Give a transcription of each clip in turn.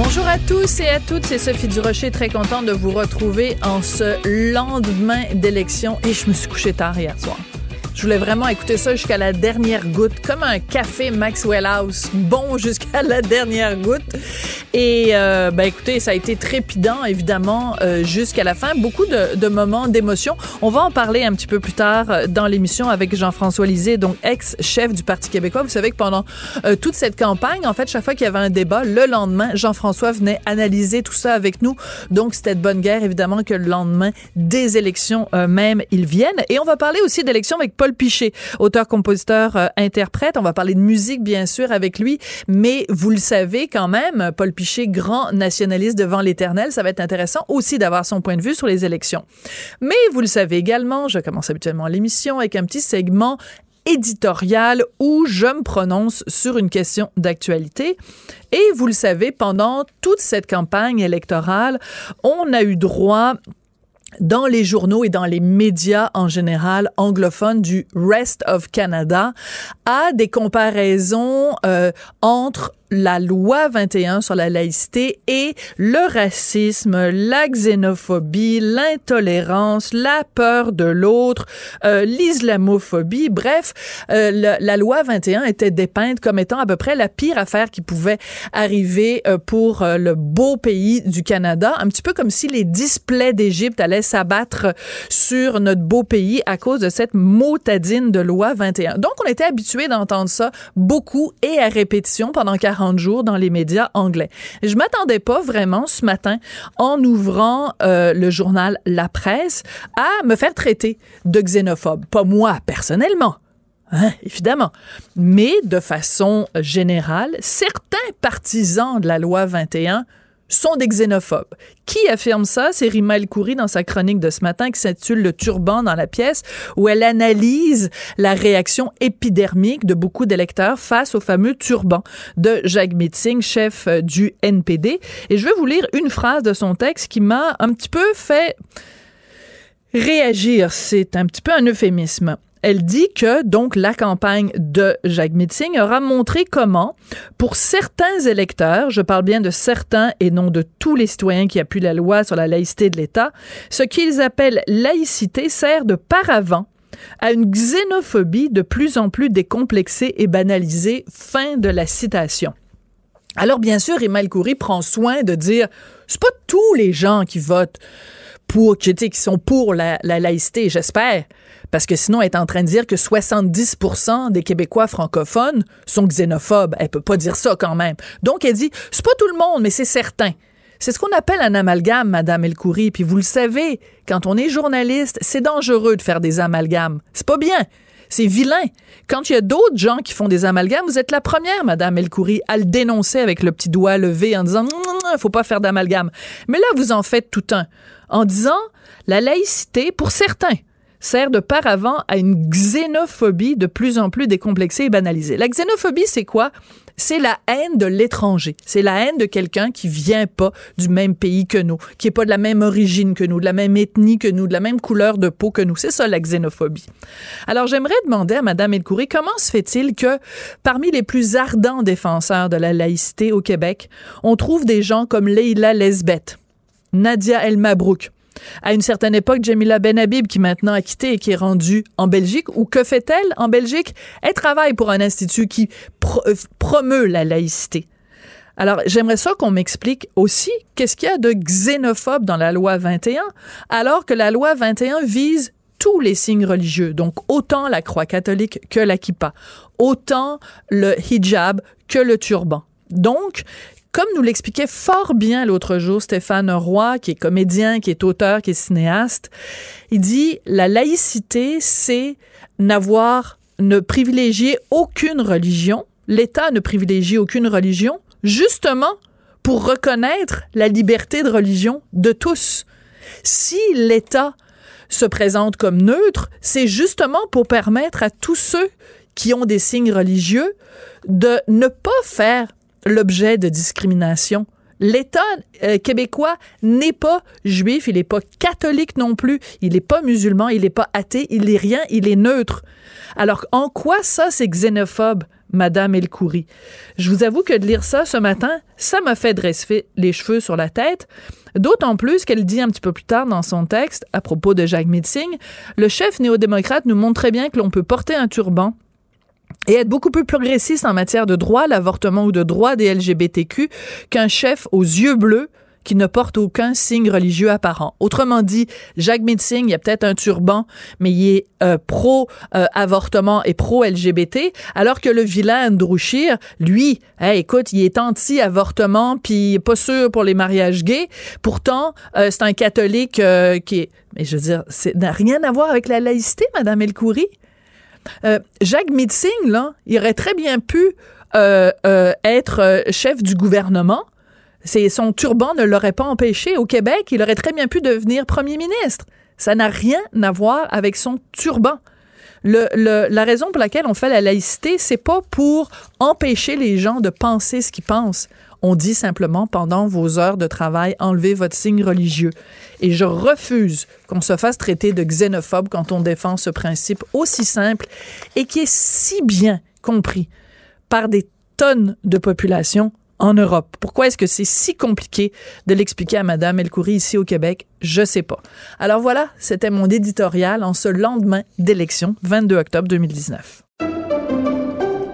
Bonjour à tous et à toutes, c'est Sophie Durocher, très contente de vous retrouver en ce lendemain d'élection et je me suis couchée tard hier soir. Je voulais vraiment écouter ça jusqu'à la dernière goutte, comme un café Maxwell House, bon jusqu'à la dernière goutte. Et euh, ben écoutez, ça a été trépidant évidemment euh, jusqu'à la fin, beaucoup de, de moments d'émotion. On va en parler un petit peu plus tard euh, dans l'émission avec Jean-François Lisée, donc ex-chef du Parti québécois. Vous savez que pendant euh, toute cette campagne, en fait, chaque fois qu'il y avait un débat, le lendemain, Jean-François venait analyser tout ça avec nous. Donc c'était de bonne guerre évidemment que le lendemain des élections euh, même ils viennent. Et on va parler aussi d'élections avec Paul Piché, auteur, compositeur, euh, interprète. On va parler de musique, bien sûr, avec lui. Mais vous le savez quand même, Paul Piché, grand nationaliste devant l'éternel, ça va être intéressant aussi d'avoir son point de vue sur les élections. Mais vous le savez également, je commence habituellement l'émission avec un petit segment éditorial où je me prononce sur une question d'actualité. Et vous le savez, pendant toute cette campagne électorale, on a eu droit dans les journaux et dans les médias en général anglophones du Rest of Canada à des comparaisons euh, entre la loi 21 sur la laïcité et le racisme, la xénophobie, l'intolérance, la peur de l'autre, euh, l'islamophobie. Bref, euh, la loi 21 était dépeinte comme étant à peu près la pire affaire qui pouvait arriver euh, pour le beau pays du Canada. Un petit peu comme si les displays d'Égypte allaient s'abattre sur notre beau pays à cause de cette motadine de loi 21. Donc, on était habitué d'entendre ça beaucoup et à répétition pendant 40 jours dans les médias anglais. Je m'attendais pas vraiment ce matin, en ouvrant euh, le journal La Presse, à me faire traiter de xénophobe. Pas moi, personnellement. Hein, évidemment. Mais de façon générale, certains partisans de la loi 21 sont des xénophobes. Qui affirme ça? C'est Rima El Khoury dans sa chronique de ce matin qui s'intitule Le turban dans la pièce, où elle analyse la réaction épidermique de beaucoup d'électeurs face au fameux turban de Jacques Meeting, chef euh, du NPD. Et je vais vous lire une phrase de son texte qui m'a un petit peu fait réagir. C'est un petit peu un euphémisme. Elle dit que donc la campagne de Jacques Meeting aura montré comment, pour certains électeurs, je parle bien de certains et non de tous les citoyens qui appuient la loi sur la laïcité de l'État, ce qu'ils appellent laïcité sert de paravent à une xénophobie de plus en plus décomplexée et banalisée. Fin de la citation. Alors bien sûr, Emile Coury prend soin de dire, c'est pas tous les gens qui votent pour, qui, qui sont pour la laïcité, j'espère parce que sinon, elle est en train de dire que 70% des Québécois francophones sont xénophobes. Elle peut pas dire ça quand même. Donc, elle dit, c'est pas tout le monde, mais c'est certain. C'est ce qu'on appelle un amalgame, Madame Elcoury. Puis vous le savez, quand on est journaliste, c'est dangereux de faire des amalgames. C'est pas bien. C'est vilain. Quand il y a d'autres gens qui font des amalgames, vous êtes la première, Madame Elcoury, à le dénoncer avec le petit doigt levé en disant faut pas faire d'amalgame. Mais là, vous en faites tout un. En disant la laïcité, pour certains, sert de paravent à une xénophobie de plus en plus décomplexée et banalisée. La xénophobie, c'est quoi? C'est la haine de l'étranger. C'est la haine de quelqu'un qui vient pas du même pays que nous, qui est pas de la même origine que nous, de la même ethnie que nous, de la même couleur de peau que nous. C'est ça, la xénophobie. Alors, j'aimerais demander à Madame Elcoury, comment se fait-il que parmi les plus ardents défenseurs de la laïcité au Québec, on trouve des gens comme Leila Lesbeth, Nadia El Mabrouk, à une certaine époque, Jamila Benhabib, qui maintenant a quitté et qui est rendue en Belgique, ou que fait-elle en Belgique? Elle travaille pour un institut qui pro promeut la laïcité. Alors, j'aimerais ça qu'on m'explique aussi qu'est-ce qu'il y a de xénophobe dans la loi 21, alors que la loi 21 vise tous tous les signes religieux, donc autant la croix catholique que la kippa, autant le hijab que le turban. Donc, comme nous l'expliquait fort bien l'autre jour Stéphane Roy, qui est comédien, qui est auteur, qui est cinéaste, il dit la laïcité, c'est n'avoir, ne privilégier aucune religion. L'État ne privilégie aucune religion, justement pour reconnaître la liberté de religion de tous. Si l'État se présente comme neutre, c'est justement pour permettre à tous ceux qui ont des signes religieux de ne pas faire l'objet de discrimination. L'État euh, québécois n'est pas juif, il n'est pas catholique non plus, il n'est pas musulman, il n'est pas athée, il n'est rien, il est neutre. Alors, en quoi ça, c'est xénophobe, Madame Elkoury? Je vous avoue que de lire ça ce matin, ça m'a fait dresser les cheveux sur la tête. D'autant plus qu'elle dit un petit peu plus tard dans son texte, à propos de Jacques Mitzing, le chef néo-démocrate nous montre très bien que l'on peut porter un turban, et être beaucoup plus progressiste en matière de droit l'avortement ou de droit des LGBTQ qu'un chef aux yeux bleus qui ne porte aucun signe religieux apparent. Autrement dit, Jacques Mitzing, il y a peut-être un turban, mais il est euh, pro-avortement et pro-LGBT, alors que le vilain Andrew lui, écoute, il est anti-avortement, puis pas sûr pour les mariages gays. Pourtant, euh, c'est un catholique euh, qui est... Mais je veux dire, ça n'a rien à voir avec la laïcité, Madame Elcoury. Euh, Jacques Mitzing, il aurait très bien pu euh, euh, être chef du gouvernement. Son turban ne l'aurait pas empêché. Au Québec, il aurait très bien pu devenir premier ministre. Ça n'a rien à voir avec son turban. la raison pour laquelle on fait la laïcité, c'est pas pour empêcher les gens de penser ce qu'ils pensent. On dit simplement pendant vos heures de travail, enlevez votre signe religieux. Et je refuse qu'on se fasse traiter de xénophobe quand on défend ce principe aussi simple et qui est si bien compris par des tonnes de population en Europe. Pourquoi est-ce que c'est si compliqué de l'expliquer à Madame Elcoury ici au Québec? Je sais pas. Alors voilà, c'était mon éditorial en ce lendemain d'élection, 22 octobre 2019.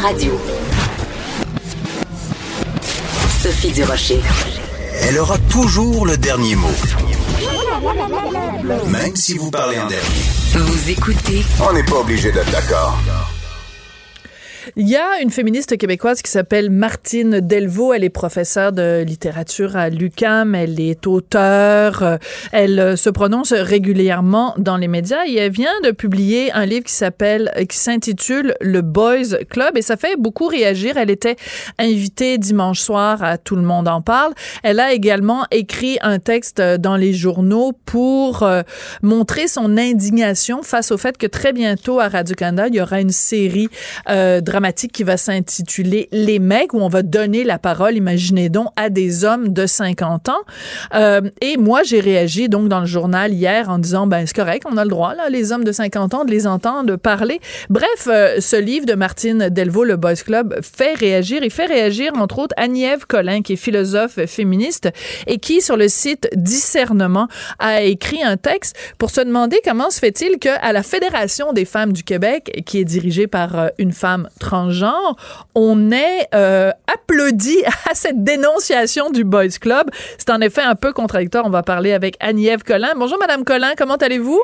Radio. Sophie Durocher. Elle aura toujours le dernier mot. Même si vous parlez en dernier. Vous écoutez. On n'est pas obligé d'être d'accord. Il y a une féministe québécoise qui s'appelle Martine Delvaux. Elle est professeure de littérature à l'UCAM. Elle est auteure. Elle euh, se prononce régulièrement dans les médias et elle vient de publier un livre qui s'appelle, qui s'intitule Le Boys Club et ça fait beaucoup réagir. Elle était invitée dimanche soir à Tout le monde en parle. Elle a également écrit un texte dans les journaux pour euh, montrer son indignation face au fait que très bientôt à Radio-Canada, il y aura une série euh, dramatique qui va s'intituler Les mecs, où on va donner la parole, imaginez donc, à des hommes de 50 ans. Euh, et moi, j'ai réagi donc dans le journal hier en disant, ben c'est correct, on a le droit, là, les hommes de 50 ans, de les entendre parler. Bref, euh, ce livre de Martine Delvaux, Le Boys Club, fait réagir. Il fait réagir, entre autres, Agnève Collin, qui est philosophe féministe et qui, sur le site Discernement, a écrit un texte pour se demander comment se fait-il qu'à la Fédération des femmes du Québec, qui est dirigée par euh, une femme on est euh, applaudi à cette dénonciation du Boys Club. C'est en effet un peu contradictoire. On va parler avec Annie-Ève Collin. Bonjour, Madame Collin. Comment allez-vous?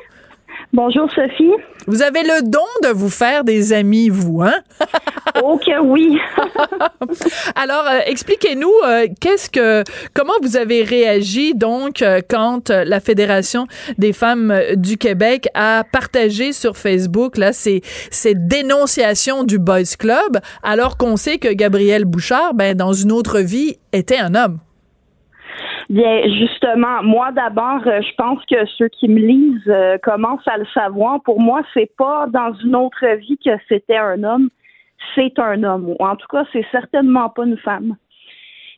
Bonjour Sophie. Vous avez le don de vous faire des amis, vous, hein? oh que oui. Alors, euh, expliquez-nous euh, qu'est-ce que, comment vous avez réagi donc euh, quand la Fédération des femmes du Québec a partagé sur Facebook là ces, ces dénonciations du Boys Club, alors qu'on sait que Gabriel Bouchard, ben dans une autre vie, était un homme? Bien, justement, moi d'abord, euh, je pense que ceux qui me lisent euh, commencent à le savoir. Pour moi, c'est pas dans une autre vie que c'était un homme, c'est un homme. Ou en tout cas, c'est certainement pas une femme.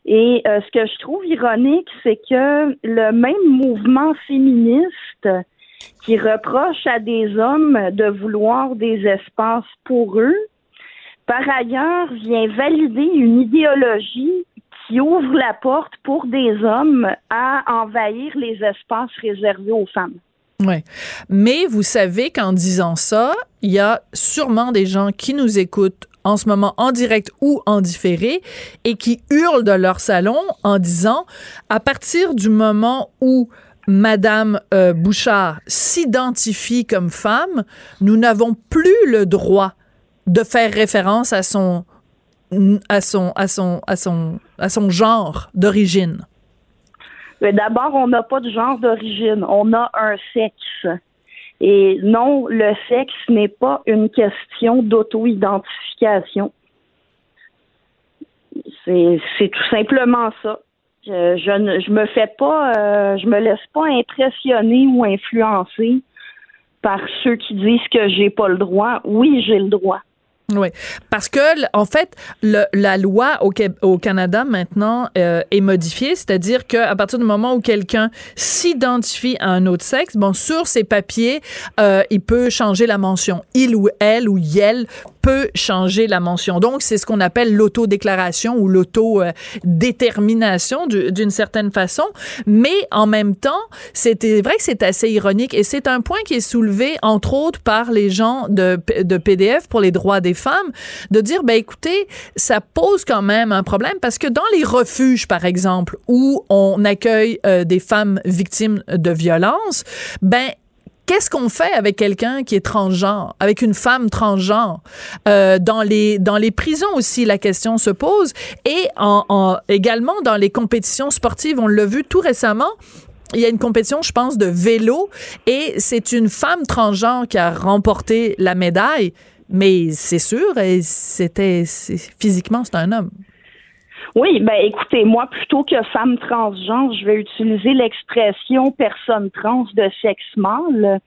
Et euh, ce que je trouve ironique, c'est que le même mouvement féministe qui reproche à des hommes de vouloir des espaces pour eux. Par ailleurs, vient valider une idéologie qui ouvre la porte pour des hommes à envahir les espaces réservés aux femmes. Oui. Mais vous savez qu'en disant ça, il y a sûrement des gens qui nous écoutent en ce moment en direct ou en différé et qui hurlent de leur salon en disant à partir du moment où Madame euh, Bouchard s'identifie comme femme, nous n'avons plus le droit de faire référence à son à son à son à son à son genre d'origine? D'abord, on n'a pas de genre d'origine, on a un sexe. Et non, le sexe n'est pas une question d'auto-identification. C'est tout simplement ça. Je, je, ne je me fais pas, euh, je me laisse pas impressionner ou influencer par ceux qui disent que j'ai pas le droit. Oui, j'ai le droit. Oui, parce que en fait, le, la loi au, au Canada maintenant euh, est modifiée, c'est-à-dire qu'à partir du moment où quelqu'un s'identifie à un autre sexe, bon, sur ses papiers, euh, il peut changer la mention. Il ou elle ou yel changer la mention. Donc, c'est ce qu'on appelle l'autodéclaration ou l'autodétermination d'une certaine façon. Mais en même temps, c'était vrai que c'est assez ironique et c'est un point qui est soulevé, entre autres, par les gens de, de PDF pour les droits des femmes, de dire, ben écoutez, ça pose quand même un problème parce que dans les refuges, par exemple, où on accueille euh, des femmes victimes de violences, ben qu'est-ce qu'on fait avec quelqu'un qui est transgenre, avec une femme transgenre? Euh, dans, les, dans les prisons aussi, la question se pose. Et en, également dans les compétitions sportives, on l'a vu tout récemment, il y a une compétition, je pense, de vélo et c'est une femme transgenre qui a remporté la médaille. Mais c'est sûr, c'était physiquement, c'est un homme. Oui, ben écoutez, moi, plutôt que femme transgenre, je vais utiliser l'expression personne trans de sexe mâle.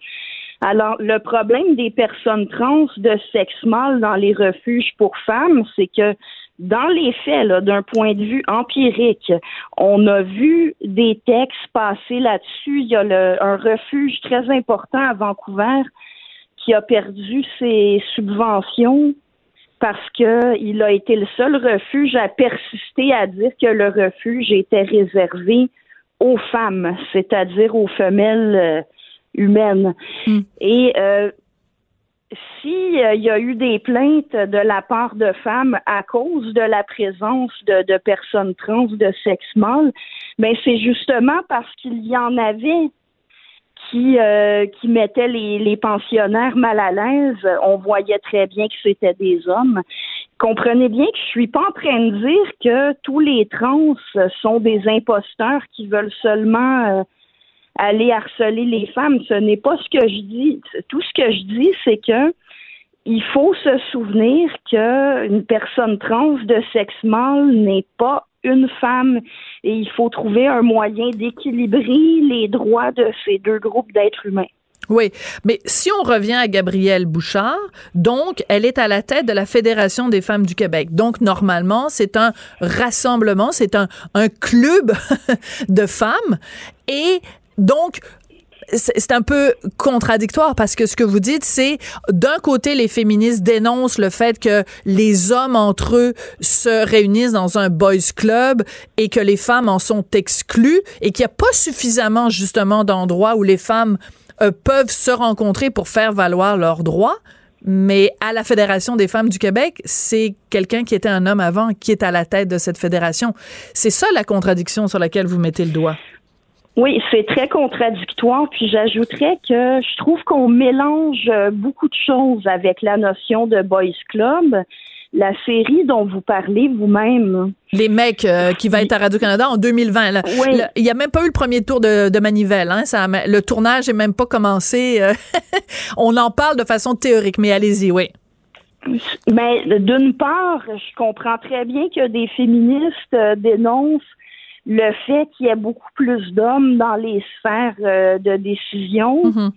Alors, le problème des personnes trans de sexe mâle dans les refuges pour femmes, c'est que dans les faits, d'un point de vue empirique, on a vu des textes passer là-dessus. Il y a le, un refuge très important à Vancouver qui a perdu ses subventions parce qu'il a été le seul refuge à persister à dire que le refuge était réservé aux femmes, c'est-à-dire aux femelles euh, humaines. Hmm. Et euh, s'il euh, y a eu des plaintes de la part de femmes à cause de la présence de, de personnes trans de sexe mâle, ben c'est justement parce qu'il y en avait qui, euh, qui mettait les, les pensionnaires mal à l'aise. On voyait très bien que c'était des hommes. Comprenez bien que je suis pas en train de dire que tous les trans sont des imposteurs qui veulent seulement euh, aller harceler les femmes. Ce n'est pas ce que je dis. Tout ce que je dis, c'est que il faut se souvenir qu'une personne trans de sexe mâle n'est pas une femme et il faut trouver un moyen d'équilibrer les droits de ces deux groupes d'êtres humains. Oui, mais si on revient à Gabrielle Bouchard, donc elle est à la tête de la Fédération des femmes du Québec. Donc normalement, c'est un rassemblement, c'est un, un club de femmes et donc c'est un peu contradictoire parce que ce que vous dites, c'est d'un côté, les féministes dénoncent le fait que les hommes entre eux se réunissent dans un boys club et que les femmes en sont exclues et qu'il n'y a pas suffisamment justement d'endroits où les femmes euh, peuvent se rencontrer pour faire valoir leurs droits. Mais à la Fédération des femmes du Québec, c'est quelqu'un qui était un homme avant qui est à la tête de cette fédération. C'est ça la contradiction sur laquelle vous mettez le doigt. Oui, c'est très contradictoire. Puis j'ajouterais que je trouve qu'on mélange beaucoup de choses avec la notion de boys club. La série dont vous parlez vous-même. Les mecs euh, qui va être à Radio-Canada en 2020. il n'y a même pas eu le premier tour de, manivelle. Hein, ça, le tournage n'est même pas commencé. Euh, on en parle de façon théorique, mais allez-y, oui. Mais d'une part, je comprends très bien que des féministes euh, dénoncent le fait qu'il y ait beaucoup plus d'hommes dans les sphères euh, de décision, mm-hmm.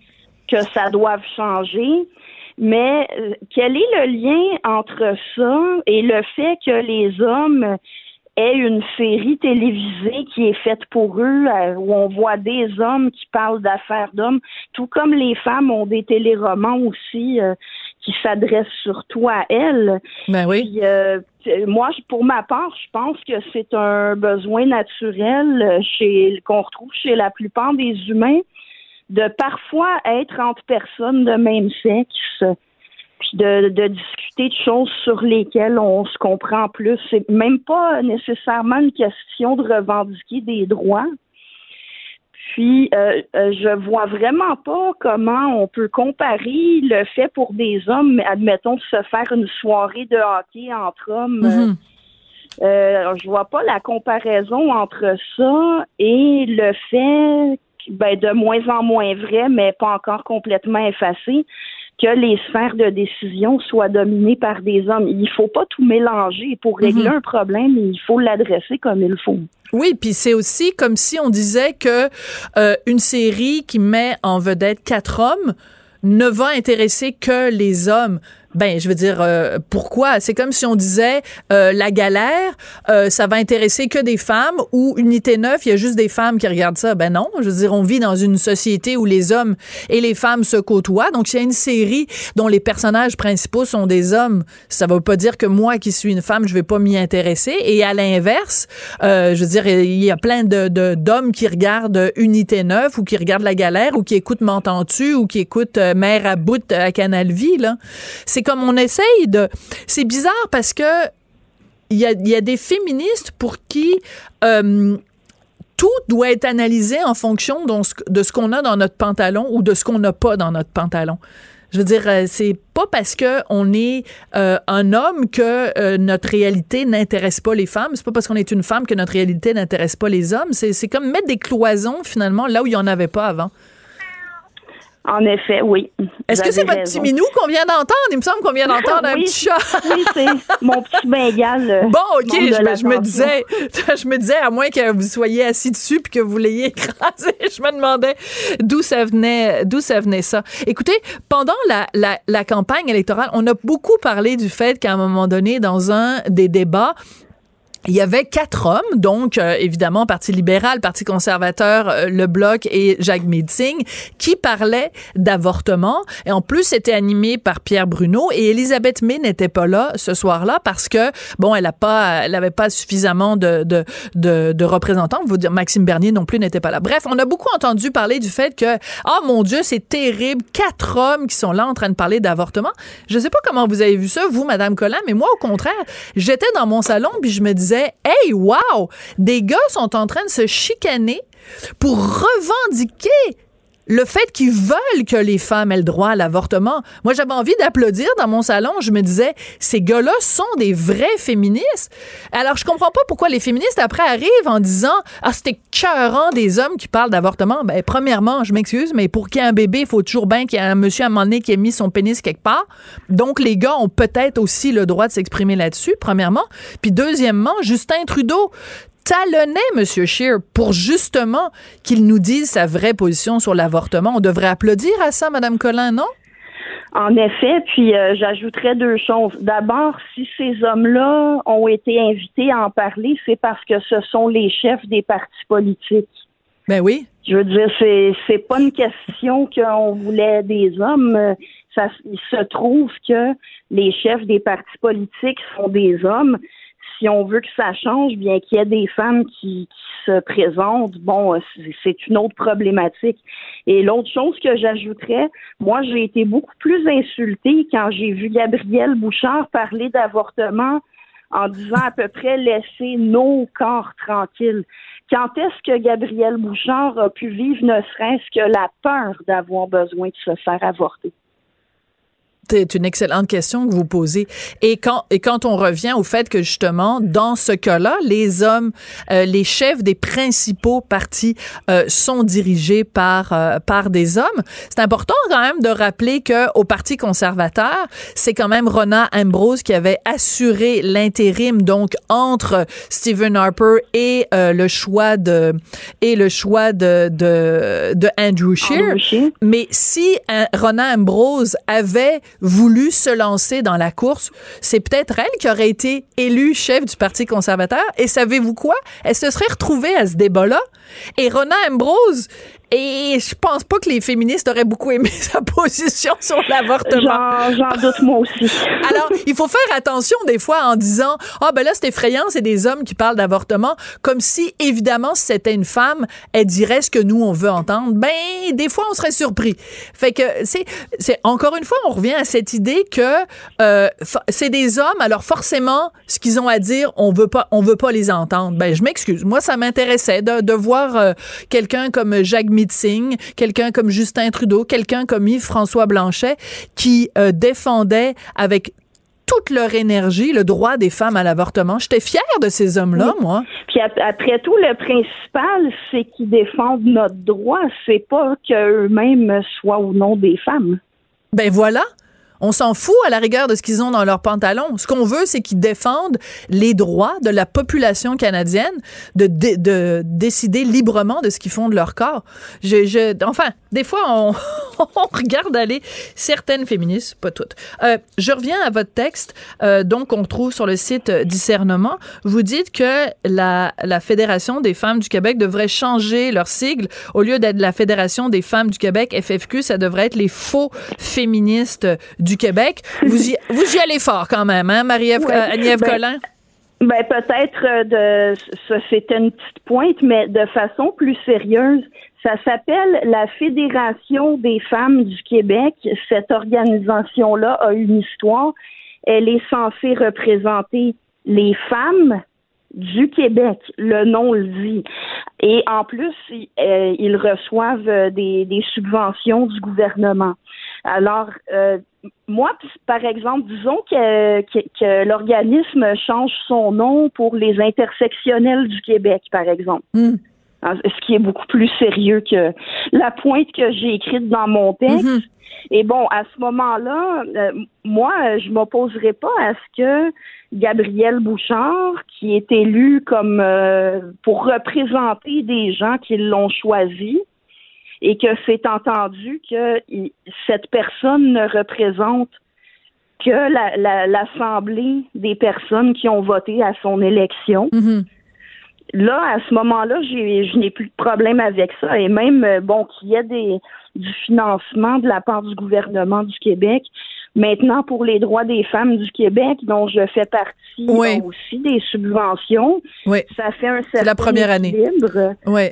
que ça doive changer. Mais euh, quel est le lien entre ça et le fait que les hommes ait une série télévisée qui est faite pour eux, euh, où on voit des hommes qui parlent d'affaires d'hommes, tout comme les femmes ont des téléromans aussi euh, qui s'adressent surtout à elles. Ben oui. Puis, euh, moi, je- pour ma part, je pense que c'est un besoin naturel euh, chez qu'on retrouve chez la plupart des humains de parfois être entre personnes de même sexe, puis de, de discuter de choses sur lesquelles on se comprend plus. C'est même pas nécessairement une question de revendiquer des droits. Puis, euh, euh, je vois vraiment pas comment on peut comparer le fait pour des hommes, admettons, de se faire une soirée de hockey entre hommes. euh, Mhm. euh, je vois pas la comparaison entre ça et le fait, ben, de moins en moins vrai, mais pas encore complètement effacé, que les sphères de décision soient dominées par des hommes. Il faut pas tout mélanger. Pour régler un problème, il faut l'adresser comme il faut. Oui, puis c'est aussi comme si on disait que euh, une série qui met en vedette quatre hommes ne va intéresser que les hommes. Ben, je veux dire, euh, pourquoi? C'est comme si on disait euh, La galère, euh, ça va intéresser que des femmes ou Unité 9, il y a juste des femmes qui regardent ça. Ben non, je veux dire, on vit dans une société où les hommes et les femmes se côtoient. Donc, s'il y a une série dont les personnages principaux sont des hommes, ça veut pas dire que moi qui suis une femme, je vais pas m'y intéresser. Et à l'inverse, euh, je veux dire, il y a plein de d'hommes qui regardent Unité 9 ou qui regardent La Galère ou qui écoutent M'entends-tu ou qui écoutent euh, Mère à bout à Canal Vie, là. Comme on essaye de... C'est bizarre parce que il y a, des féministes pour qui... euh, tout doit être analysé en fonction de ce- qu'on a dans notre pantalon ou de ce qu'on n'a pas dans notre pantalon. Je veux dire, euh, c'est pas parce que on est euh, un homme que notre réalité n'intéresse pas les femmes. C'est pas parce qu'on est une femme que notre réalité n'intéresse pas les hommes. C'est comme mettre des cloisons finalement là où il y en avait pas avant. En effet, oui. Est-ce que c'est votre raison. petit minou qu'on vient d'entendre? Il me semble qu'on vient d'entendre un petit chat. Oui, c'est mon petit bengale. euh, Bon, OK, je, me- je me l'attention. disais, je me disais, à moins que vous soyez assis dessus puis que vous l'ayez écrasé, je me demandais d'où ça venait, d'où ça venait ça. Écoutez, pendant la, la, la campagne électorale, on a beaucoup parlé du fait qu'à un moment donné, dans un des débats, il y avait quatre hommes, donc euh, évidemment Parti libéral, Parti conservateur, euh, le Bloc et Jacques Meeting, qui parlaient d'avortement. Et en plus, c'était animé par Pierre Bruno et Elisabeth May n'était pas là ce soir-là parce que bon, elle a pas, elle pas suffisamment de de de, de représentants. Vous dire Maxime Bernier non plus n'était pas là. Bref, on a beaucoup entendu parler du fait que ah mon Dieu, c'est terrible, quatre hommes qui sont là en train de parler d'avortement. Je sais pas comment vous avez vu ça, vous, Madame Collin, mais moi au contraire, j'étais dans mon salon puis je me disais Hey, wow! Des gars sont en train de se chicaner pour revendiquer le fait qu'ils veulent que les femmes aient le droit à l'avortement. Moi, j'avais envie d'applaudir dans mon salon. Je me disais, ces gars-là sont des vrais féministes. Alors, je comprends pas pourquoi les féministes, après, arrivent en disant, ah, c'était écœurant des hommes qui parlent d'avortement. Ben, premièrement, je m'excuse, mais pour qu'il y ait un bébé, il faut toujours bien qu'il y ait un monsieur à un moment donné qui ait mis son pénis quelque part. Donc, les gars ont peut-être aussi le droit de s'exprimer là-dessus, premièrement. Puis, deuxièmement, Justin Trudeau, talonnait M. Scheer pour justement qu'il nous dise sa vraie position sur l'avortement. On devrait applaudir à ça, Mme Collin, non? En effet, puis euh, j'ajouterais deux choses. D'abord, si ces hommes-là ont été invités à en parler, c'est parce que ce sont les chefs des partis politiques. Ben oui. Je veux dire, c'est c'est pas une question qu'on voulait des hommes. Ça, il se trouve que les chefs des partis politiques sont des hommes. Si on veut que ça change, bien qu'il y ait des femmes qui, se présentent, bon, c'est- c'est une autre problématique. Et l'autre chose que j'ajouterais, moi, j'ai été beaucoup plus insultée quand j'ai vu Gabrielle Bouchard parler d'avortement en disant à peu près laisser nos corps tranquilles. Quand est-ce que Gabrielle Bouchard a pu vivre ne serait-ce que la peur d'avoir besoin de se faire avorter? C'est une excellente question que vous posez. Et quand, et quand on revient au fait que justement, dans ce cas-là, les hommes, euh, les chefs des principaux partis euh, sont dirigés par, euh, par des hommes, c'est important quand même de rappeler que au Parti conservateur, c'est quand même Rona Ambrose qui avait assuré l'intérim, donc entre Stephen Harper et euh, le choix de et le choix de de, de Andrew Scheer. Andrew Scheer. Mais si euh, Ronan Ambrose avait voulu se lancer dans la course, c'est peut-être elle qui aurait été élue chef du Parti conservateur. Et savez-vous quoi? Elle se serait retrouvée à ce débat-là. Et Rona Ambrose et je pense pas que les féministes auraient beaucoup aimé sa position sur l'avortement. J'en doute moi aussi. Alors, il faut faire attention des fois en disant ah ben là c'est effrayant, c'est des hommes qui parlent d'avortement comme si évidemment si c'était une femme, elle dirait ce que nous on veut entendre. Ben des fois on serait surpris. Fait que c'est c'est encore une fois on revient à cette idée que euh, c'est des hommes alors forcément ce qu'ils ont à dire, on veut pas on veut pas les entendre. Ben je m'excuse. Moi ça m'intéressait de, de voir euh, quelqu'un comme Jacques quelqu'un comme Justin Trudeau, quelqu'un comme Yves-François Blanchet, qui euh, défendait avec toute leur énergie le droit des femmes à l'avortement. J'étais fière de ces hommes-là, moi. Puis après tout, le principal, c'est qu'ils défendent notre droit. C'est pas qu'eux-mêmes soient ou non des femmes. Ben voilà. On s'en fout à la rigueur de ce qu'ils ont dans leurs pantalons. Ce qu'on veut, c'est qu'ils défendent les droits de la population canadienne de, de, décider librement de ce qu'ils font de leur corps. Enfin, des fois, on, regarde aller certaines féministes, pas toutes. Euh, je reviens à votre texte, euh, donc on trouve sur le site Discernement. Vous dites que la, la Fédération des femmes du Québec devrait changer leur sigle. Au lieu d'être la Fédération des femmes du Québec, FFQ, ça devrait être les faux féministes du Québec. Vous y, vous y allez fort quand même, hein, Marie-Ève, euh, ben, Collin? Ben peut-être euh, de ça c'était une petite pointe, mais de façon plus sérieuse, ça s'appelle la Fédération des femmes du Québec. Cette organisation-là a une histoire. Elle est censée représenter les femmes du Québec, le nom le dit. Et en plus, euh, ils reçoivent des, des, subventions du gouvernement. Alors, euh, moi, par exemple, disons que, que, l'organisme change son nom pour les intersectionnels du Québec, par exemple. Hmm. Ce qui est beaucoup plus sérieux que la pointe que j'ai écrite dans mon texte. Hmm. Et bon, à ce moment-là, euh, moi, je m'opposerai pas à ce que Gabriel Bouchard, qui est élu comme euh, pour représenter des gens qui l'ont choisi, et que c'est entendu que cette personne ne représente que l'assemblée des personnes qui ont voté à son élection. Mm-hmm. Là, à ce moment-là, je n'ai plus de problème avec ça. Et même, euh, bon, qu'il y ait des, du financement de la part du gouvernement du Québec. Maintenant, pour les droits des femmes du Québec, dont je fais partie aussi des subventions, ça fait un certain la première année. Oui.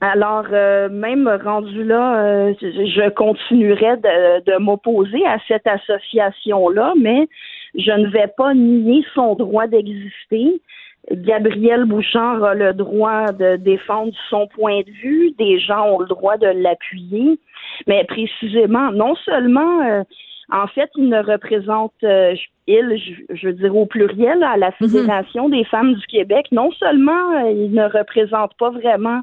Alors, euh, même rendu là, euh, je continuerai de, m'opposer à cette association-là, mais je ne vais pas nier son droit d'exister. Gabriel Bouchard a le droit de défendre son point de vue, des gens ont le droit de l'appuyer, mais précisément, non seulement, euh, en fait, il ne représente, il, je, veux dire au pluriel, à la mhm. Fédération des femmes du Québec, non seulement il ne représente pas vraiment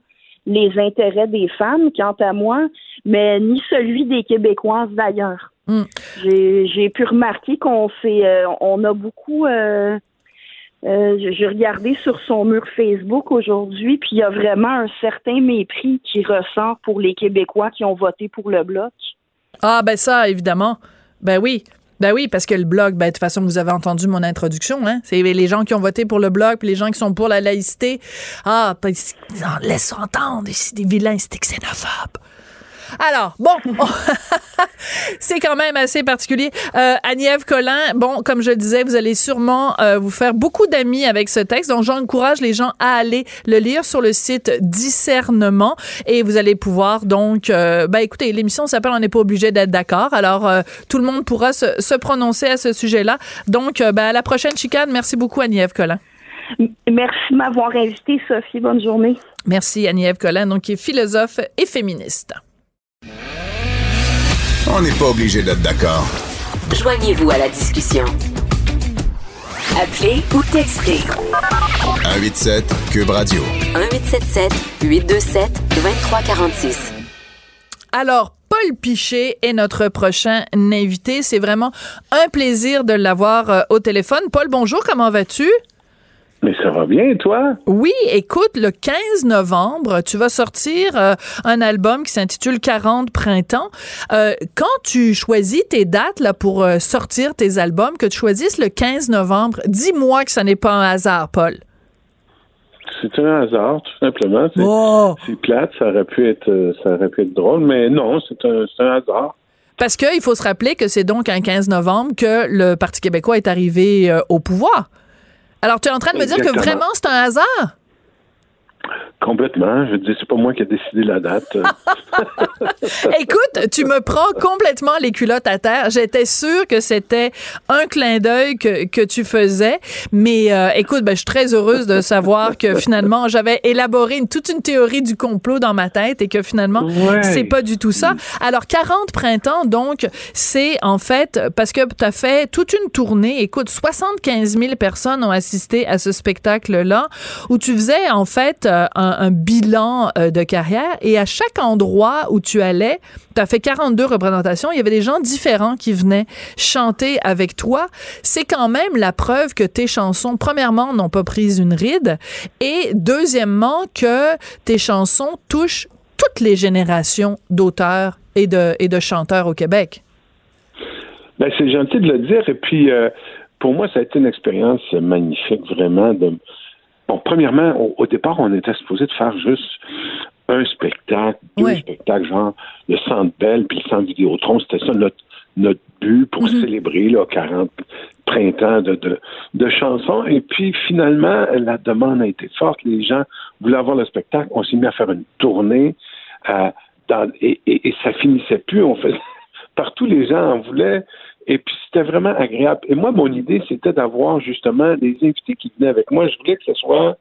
les intérêts des femmes, quant à moi, mais ni celui des Québécoises d'ailleurs. Hmm. J'ai pu remarquer qu'on fait, euh, on a beaucoup. Euh, euh, J'ai regardé sur son mur Facebook aujourd'hui, puis il y a vraiment un certain mépris qui ressort pour les Québécois qui ont voté pour le bloc. Ah ben ça, évidemment. Ben oui. Ben oui, parce que le blog, ben, de toute façon, vous avez entendu mon introduction, hein? C'est les gens qui ont voté pour le blog, puis les gens qui sont pour la laïcité. Ah, ben, laisse entendre, ici des vilains, c'est xénophobe. Alors, bon, c'est quand même assez particulier. Euh, Agnève Collin, bon, comme je le disais, vous allez sûrement euh, vous faire beaucoup d'amis avec ce texte. Donc, j'encourage les gens à aller le lire sur le site Discernement et vous allez pouvoir donc, euh, ben écoutez, l'émission s'appelle On n'est pas obligé d'être d'accord. Alors, euh, tout le monde pourra se, se prononcer à ce sujet-là. Donc, ben, à la prochaine chicane. Merci beaucoup, Agnève Collin. Merci de m'avoir invité, Sophie. Bonne journée. Merci, Agnève Collin, donc, qui est philosophe et féministe. On n'est pas obligé d'être d'accord. Joignez-vous à la discussion. Appelez ou textez. 187 Cube Radio. 1877 827 2346. Alors, Paul Piché est notre prochain invité. C'est vraiment un plaisir de l'avoir euh, au téléphone. Paul, bonjour, comment vas-tu? Mais ça va bien, toi? Oui, écoute, le 15 novembre, tu vas sortir euh, un album qui s'intitule 40 printemps. Euh, quand tu choisis tes dates là, pour euh, sortir tes albums, que tu choisisses le 15 novembre, dis-moi que ça n'est pas un hasard, Paul. C'est un hasard, tout simplement. C'est Oh! plate, ça aurait pu être ça aurait pu être drôle, mais non, c'est un, un hasard. Parce qu'il faut se rappeler que c'est donc un 15 novembre que le Parti québécois est arrivé au pouvoir. Alors, tu es en train de me dire que vraiment c'est un hasard? Complètement. Je dire, c'est pas moi qui ai décidé la date. Écoute, tu me prends complètement les culottes à terre. J'étais sûre que c'était un clin d'œil que, que tu faisais. Mais euh, écoute, ben, je suis très heureuse de savoir que finalement, j'avais élaboré une, toute une théorie du complot dans ma tête et que finalement, Ouais. c'est pas du tout ça. Alors, 40 printemps, donc, c'est en fait parce que tu as fait toute une tournée. Écoute, 75 000 personnes ont assisté à ce spectacle-là où tu faisais en fait euh, un, un bilan euh, de carrière et à chaque endroit où tu allais, tu as fait 42 représentations. Il y avait des gens différents qui venaient chanter avec toi. C'est quand même la preuve que tes chansons, premièrement, n'ont pas pris une ride et deuxièmement, que tes chansons touchent toutes les générations d'auteurs et de, et de chanteurs au Québec. Ben, c'est gentil de le dire. Et puis, euh, pour moi, ça a été une expérience magnifique, vraiment. Bon, premièrement, au, au départ, on était supposé de faire juste un spectacle, deux Ouais. spectacles, genre le Centre Belle puis le Centre Vidéotron. C'était ça notre, notre but pour célébrer là, 40 printemps de, de, de chansons. Et puis, finalement, la demande a été forte. Les gens voulaient avoir le spectacle. On s'est mis à faire une tournée. euh, dans, et, et, et ça finissait plus. On faisait partout les gens en voulaient. Et puis c'était vraiment agréable. Et moi, mon idée, c'était d'avoir justement des invités qui venaient avec moi. Je voulais que ce soit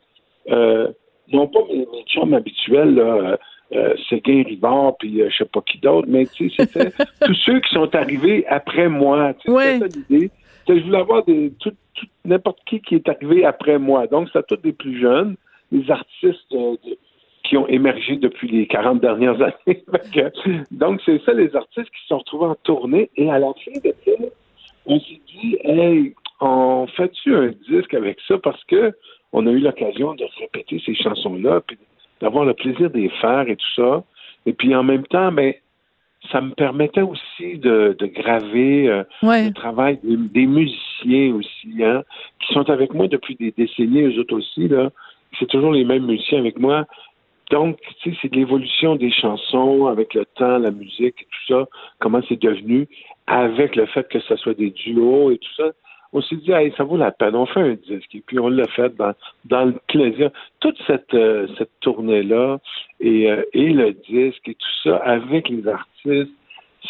euh, non pas mes, mes chums habituels, là, euh, euh, Séguin Rivard, puis euh, je sais pas qui d'autre, mais tu sais, c'était tous ceux qui sont arrivés après moi. Ouais. C'était ça l'idée. Je voulais avoir des, tout, tout- n'importe qui qui est arrivé après moi. Donc, c'était tous des plus jeunes, des artistes euh, de- qui ont émergé depuis les 40 dernières années. Donc, c'est ça, les artistes qui se sont retrouvés en tournée. Et à la fin de ça, on s'est dit, hey, on fait-tu un disque avec ça? Parce que on a eu l'occasion de répéter ces chansons-là, puis d'avoir le plaisir de les faire et tout ça. Et puis en même temps, ben, ça me permettait aussi de, de graver euh, Ouais. le travail des, des musiciens aussi, hein, qui sont avec moi depuis des décennies, eux autres aussi, là. C'est toujours les mêmes musiciens avec moi. Donc, tu sais, c'est l'évolution des chansons avec le temps, la musique et tout ça, comment c'est devenu, avec le fait que ce soit des duos et tout ça. On s'est dit, hey, ça vaut la peine, on fait un disque. Et puis, on l'a fait dans, le plaisir. Toute cette, euh, cette tournée-là et, euh, et le disque et tout ça, avec les artistes,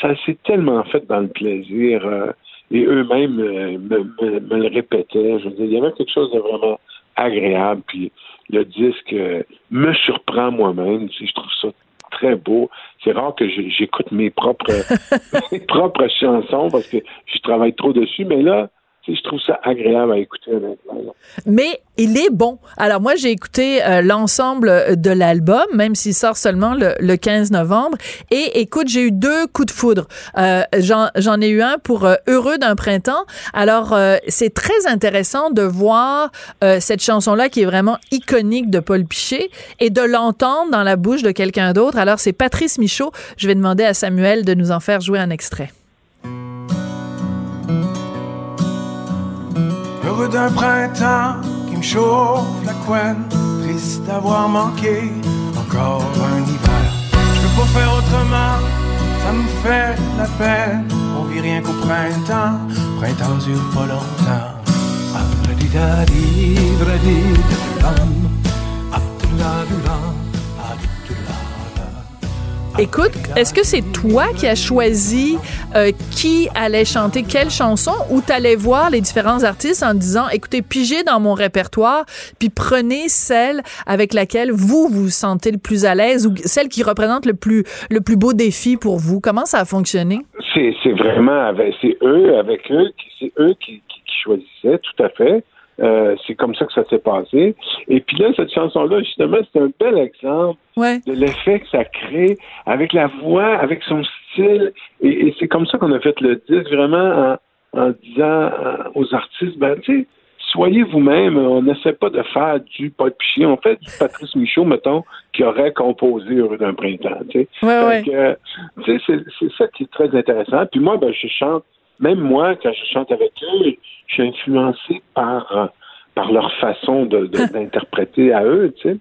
ça s'est tellement fait dans le plaisir. euh, et eux-mêmes me, me- me le répétaient. Je veux dire, il y avait quelque chose de vraiment agréable. Puis le disque euh, me surprend moi-même. Tu sais, je trouve ça très beau. C'est rare que j'écoute mes propres mes propres chansons parce que je travaille trop dessus, mais là, je trouve ça agréable à écouter. Mais il est bon. Alors moi, j'ai écouté euh, l'ensemble de l'album, même s'il sort seulement le, le 15 novembre. Et écoute, j'ai eu deux coups de foudre. Euh, J'en ai eu un pour euh, Heureux d'un printemps. Alors, euh, c'est très intéressant de voir euh, cette chanson-là qui est vraiment iconique de Paul Piché et de l'entendre dans la bouche de quelqu'un d'autre. Alors, c'est Patrice Michaud. Je vais demander à Samuel de nous en faire jouer un extrait. D'un printemps qui me chauffe la couenne, triste d'avoir manqué encore un hiver. Je peux pas faire autrement, ça me fait la peine. On vit rien qu'au printemps, printemps dure pas longtemps. Aptladadam. Écoute, est-ce que c'est toi qui as choisi euh, qui allait chanter quelle chanson ou t'allais voir les différents artistes en disant, écoutez, pigez dans mon répertoire, puis prenez celle avec laquelle vous vous sentez le plus à l'aise ou celle qui représente le plus le plus beau défi pour vous? Comment ça a fonctionné? C'est vraiment c'est eux avec eux c'est eux qui choisissaient tout à fait. Euh, c'est comme ça que ça s'est passé. Et puis là, cette chanson-là, justement, c'est un bel exemple Ouais. de l'effet que ça crée avec la voix, avec son style. Et, et c'est comme ça qu'on a fait le disque, vraiment en, en disant euh, aux artistes, ben, tu sais, soyez vous-même. On n'essaie pas de faire du Paul Pichier. On fait du Patrice Michaud, mettons, qui aurait composé Heureux d'un printemps. Tu sais, Ouais, ouais. C'est ça qui est très intéressant. Puis moi, ben, je chante, même moi, quand je chante avec eux, je suis influencé par, euh, par leur façon de, de- d'interpréter à eux, tu sais.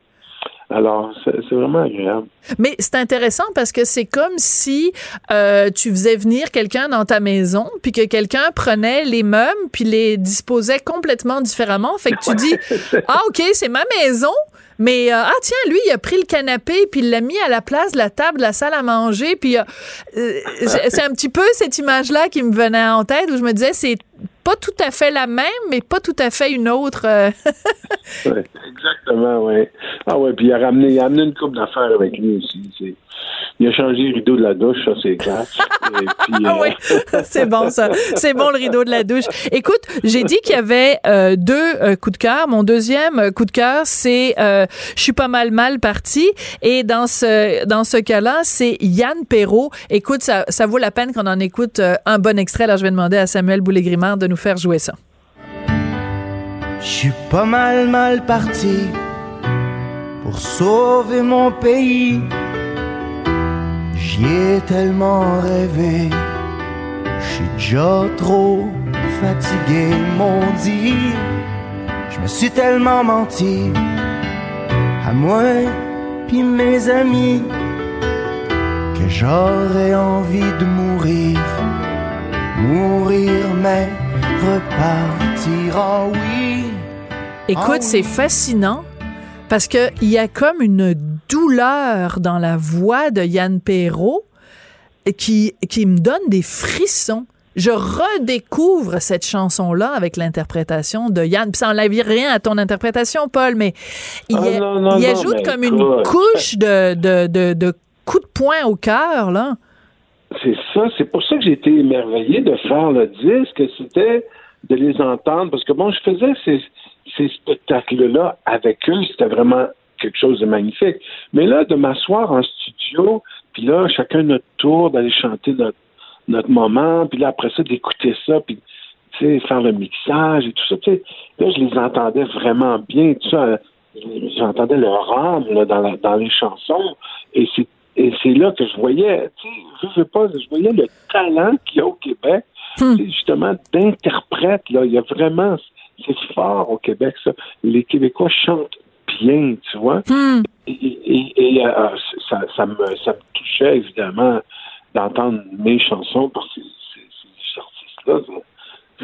Alors, c'est, c'est vraiment agréable. Mais c'est intéressant parce que c'est comme si euh, tu faisais venir quelqu'un dans ta maison, puis que quelqu'un prenait les meubles, puis les disposait complètement différemment. Fait que tu dis, ah ok, c'est ma maison, mais euh, ah tiens, lui, il a pris le canapé, puis il l'a mis à la place de la table de la salle à manger, puis euh, euh, c'est c'est un petit peu cette image-là qui me venait en tête, où je me disais, c'est pas tout à fait la même, mais pas tout à fait une autre. euh, Ouais, exactement, oui. Ah ouais, puis il a ramené, il a amené une coupe d'affaires avec lui aussi. Il a changé le rideau de la douche, ça c'est clair. Et puis, Ah oui, c'est bon ça. C'est bon le rideau de la douche. Écoute, j'ai dit qu'il y avait euh, deux euh, coups de cœur. Mon deuxième coup de cœur, c'est je suis pas mal mal parti. Et dans ce dans ce cas-là, c'est Yann Perrault. Écoute, ça, ça vaut la peine qu'on en écoute un bon extrait. Alors je vais demander à Samuel Boulay-Grimard de nous faire jouer ça. Je suis pas mal mal parti pour sauver mon pays. J'y ai tellement rêvé. Je suis déjà trop fatigué, m'ont dit. Je me suis tellement menti à moi puis mes amis que j'aurais envie de mourir. Mourir, mais repartir, ah oui. Écoute, Ah c'est fascinant parce que il y a comme une douleur dans la voix de Yann Perrault qui, qui me donne des frissons. Je redécouvre cette chanson-là avec l'interprétation de Yann. Puis ça n'enlève rien à ton interprétation, Paul, mais il, Ah y a- non, non, il non, ajoute mais comme une couche de, de, de, de coups de poing au cœur, là. C'est ça, c'est pour ça que j'ai été émerveillé de faire le disque, c'était de les entendre, parce que bon, je faisais ces, spectacles-là avec eux, c'était vraiment quelque chose de magnifique. Mais là, de m'asseoir en studio, puis là, chacun notre tour, d'aller chanter notre, moment, puis là, après ça, d'écouter ça, puis tu sais, faire le mixage et tout ça, tu sais, là, je les entendais vraiment bien, tout ça, j'entendais leur âme dans, dans les chansons, et c'est et c'est là que je voyais, tu sais, je sais pas, je voyais le talent qu'il y a au Québec, Hmm. justement, d'interprète, là. Il y a vraiment, c'est fort au Québec, ça. Les Québécois chantent bien, tu vois. Hmm. Et, et- et, euh, ça, ça, me, ça me touchait, évidemment, d'entendre mes chansons par ces, ces- ces artistes-là.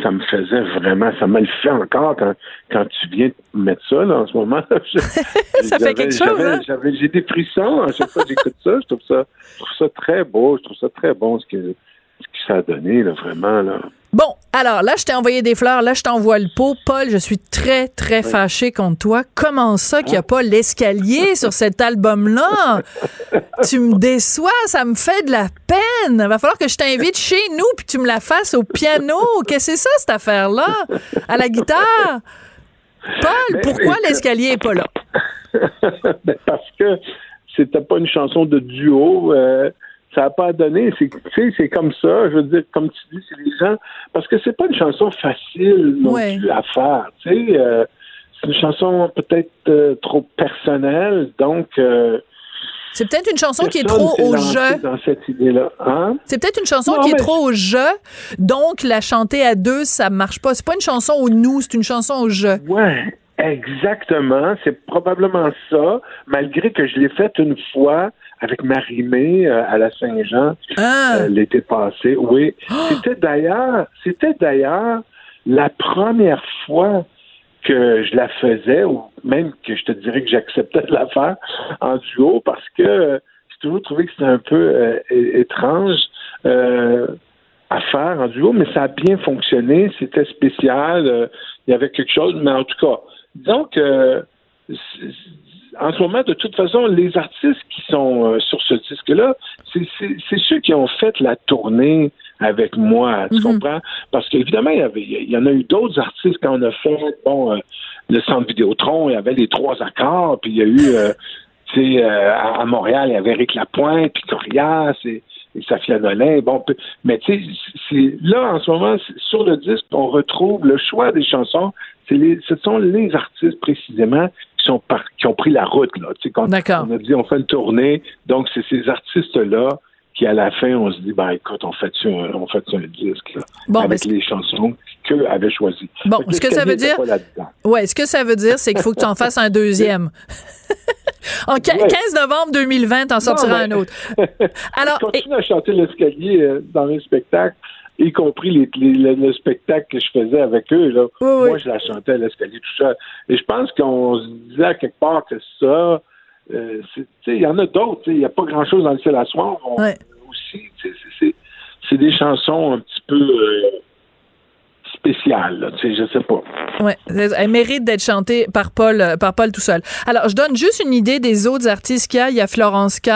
Ça, me faisait vraiment, ça me le fait encore quand, quand tu viens mettre ça, là, en ce moment. Je- Ça fait quelque chose, j'avais- hein? j'avais- J'ai des frissons à chaque fois que j'écoute ça. Je trouve ça, je trouve ça très beau. Je trouve ça très bon ce que, ce que ça a donné, là, vraiment. Là. Alors là, je t'ai envoyé des fleurs, là, je t'envoie le pot. Paul, je suis très, très fâché contre toi. Comment ça qu'il n'y a pas l'escalier sur cet album-là? tu me déçois, ça me fait de la peine. Va falloir que je t'invite chez nous puis tu me la fasses au piano. Qu'est-ce que c'est ça, cette affaire-là? À la guitare? Paul, pourquoi l'escalier est pas là? Ben, parce que c'était pas une chanson de duo. euh, ça n'a pas donné. C'est, tu sais, c'est comme ça. Je veux dire, comme tu dis, c'est les gens. Parce que c'est pas une chanson facile non Ouais. plus à faire. Tu sais, euh, c'est une chanson peut-être euh, trop personnelle. Donc, euh, C'est peut-être une chanson qui est trop au jeu. Dans cette idée-là. Hein? C'est peut-être une chanson Non, qui est trop au jeu, donc la chanter à deux, ça marche pas. C'est pas une chanson au nous, c'est une chanson au jeu. Ouais, exactement. C'est probablement ça, malgré que je l'ai faite une fois avec Marie-Mé euh, à la Saint-Jean Ah. euh, l'été passé. Oui, c'était d'ailleurs, c'était d'ailleurs la première fois que je la faisais, ou même que je te dirais que j'acceptais de la faire en duo, parce que euh, j'ai toujours trouvé que c'était un peu euh, étrange. à faire en duo, mais ça a bien fonctionné, c'était spécial, il y avait quelque chose, mais en tout cas, disons que en ce moment, de toute façon, les artistes qui sont euh, sur ce disque-là, c'est- ceux qui ont fait la tournée avec moi, tu Mhm. comprends? Parce qu'évidemment, il y, avait, il y en a eu d'autres artistes quand on a fait, bon, euh, le centre Vidéotron, il y avait les trois accords, puis il y a eu, euh, tu sais, euh, à, à Montréal, il y avait Eric Lapointe, puis Corias, et et Safia Nolin. Bon, mais tu sais, c'est là en ce moment sur le disque, on retrouve le choix des chansons. Les, ce sont les artistes précisément qui sont par- qui ont pris la route là. Tu sais, quand D'accord. on a dit on fait une tournée, donc c'est ces artistes là qui à la fin on se dit ben écoute on fait un, on fait un disque là, Bon, avec les chansons qu'eux avaient choisies. Bon, ce que ça veut dire-. Ouais, ce que ça veut dire, c'est qu'il faut que tu en fasses un deuxième. en qu- Ouais. 15 novembre 2020, t'en sortiras mais- un autre. Alors, je continue à chanter l'escalier euh, dans mes spectacles, y compris les, les- le, le spectacle que je faisais avec eux. Là. Oui, oui. Moi, je la chantais à l'escalier tout seul. Et je pense qu'on se disait à quelque part que ça, euh, il y en a d'autres. Il n'y a pas grand-chose dans le ciel à soir. On- Ouais. Aussi, c'est des chansons un petit peu euh, spéciales. Là, tu sais, je sais pas. Ouais, elle mérite d'être chantée par Paul, euh, par Paul tout seul. Alors, je donne juste une idée des autres artistes qu'il y a. Il y a Florence K,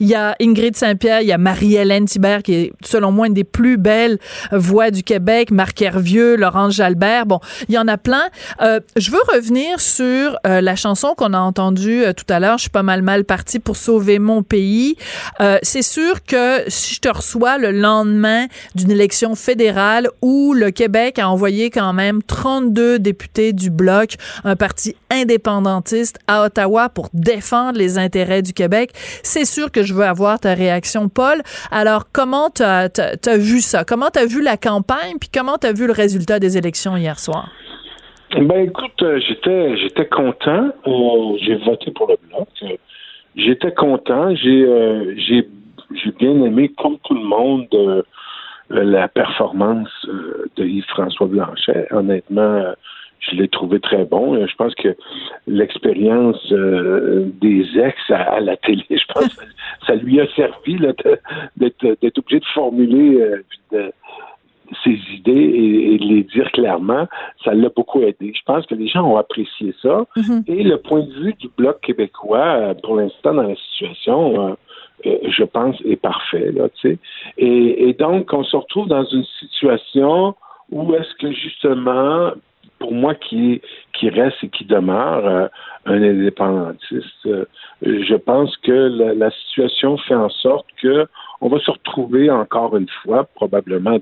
il y a Ingrid Saint-Pierre, il y a Marie-Hélène Thibert, qui est, selon moi, une des plus belles voix du Québec, Marc Hervieux, Laurence Jalbert. Bon, il y en a plein. Euh, je veux revenir sur euh, la chanson qu'on a entendue euh, tout à l'heure. Je suis pas mal mal partie pour sauver mon pays. Euh, c'est sûr que si je te reçois le lendemain d'une élection fédérale où le Québec a envoyé quand même 32 députés du Bloc, un parti indépendantiste à Ottawa pour défendre les intérêts du Québec, c'est sûr que je veux avoir ta réaction, Paul. Alors, comment tu as, vu ça? Comment tu as vu la campagne? Puis comment tu as vu le résultat des élections hier soir? Ben écoute, euh, j'étais j'étais content. Euh, j'ai voté pour le bloc. Euh, j'étais content. J'ai j'ai bien aimé, comme tout le monde, la performance euh, de Yves-François Blanchet. Honnêtement, euh, je l'ai trouvé très bon. Euh, Je pense que l'expérience euh, des ex à, à la télé, je pense que ça lui a servi d'être obligé de formuler euh, de, ses idées et, et de les dire clairement, ça l'a beaucoup aidé. Je pense que les gens ont apprécié ça. Mhm. Et le point de vue du Bloc québécois, pour l'instant, dans la situation, euh, je pense, est parfait. Là, tu sais. et, et donc, on se retrouve dans une situation où est-ce que justement, pour moi qui, qui reste et qui demeure euh, un indépendantiste, euh, je pense que la, la situation fait en sorte que on va se retrouver encore une fois, probablement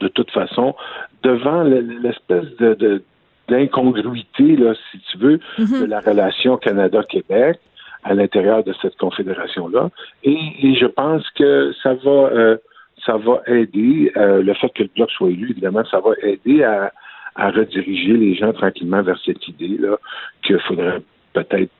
de toute façon, devant le- l'espèce de, de- d'incongruité, là, si tu veux, de la relation Canada-Québec à l'intérieur de cette confédération-là. Et, et je pense que ça va, euh, ça va aider, euh, le fait que le bloc soit élu, évidemment, ça va aider à, à rediriger les gens tranquillement vers cette idée-là qu'il faudrait peut-être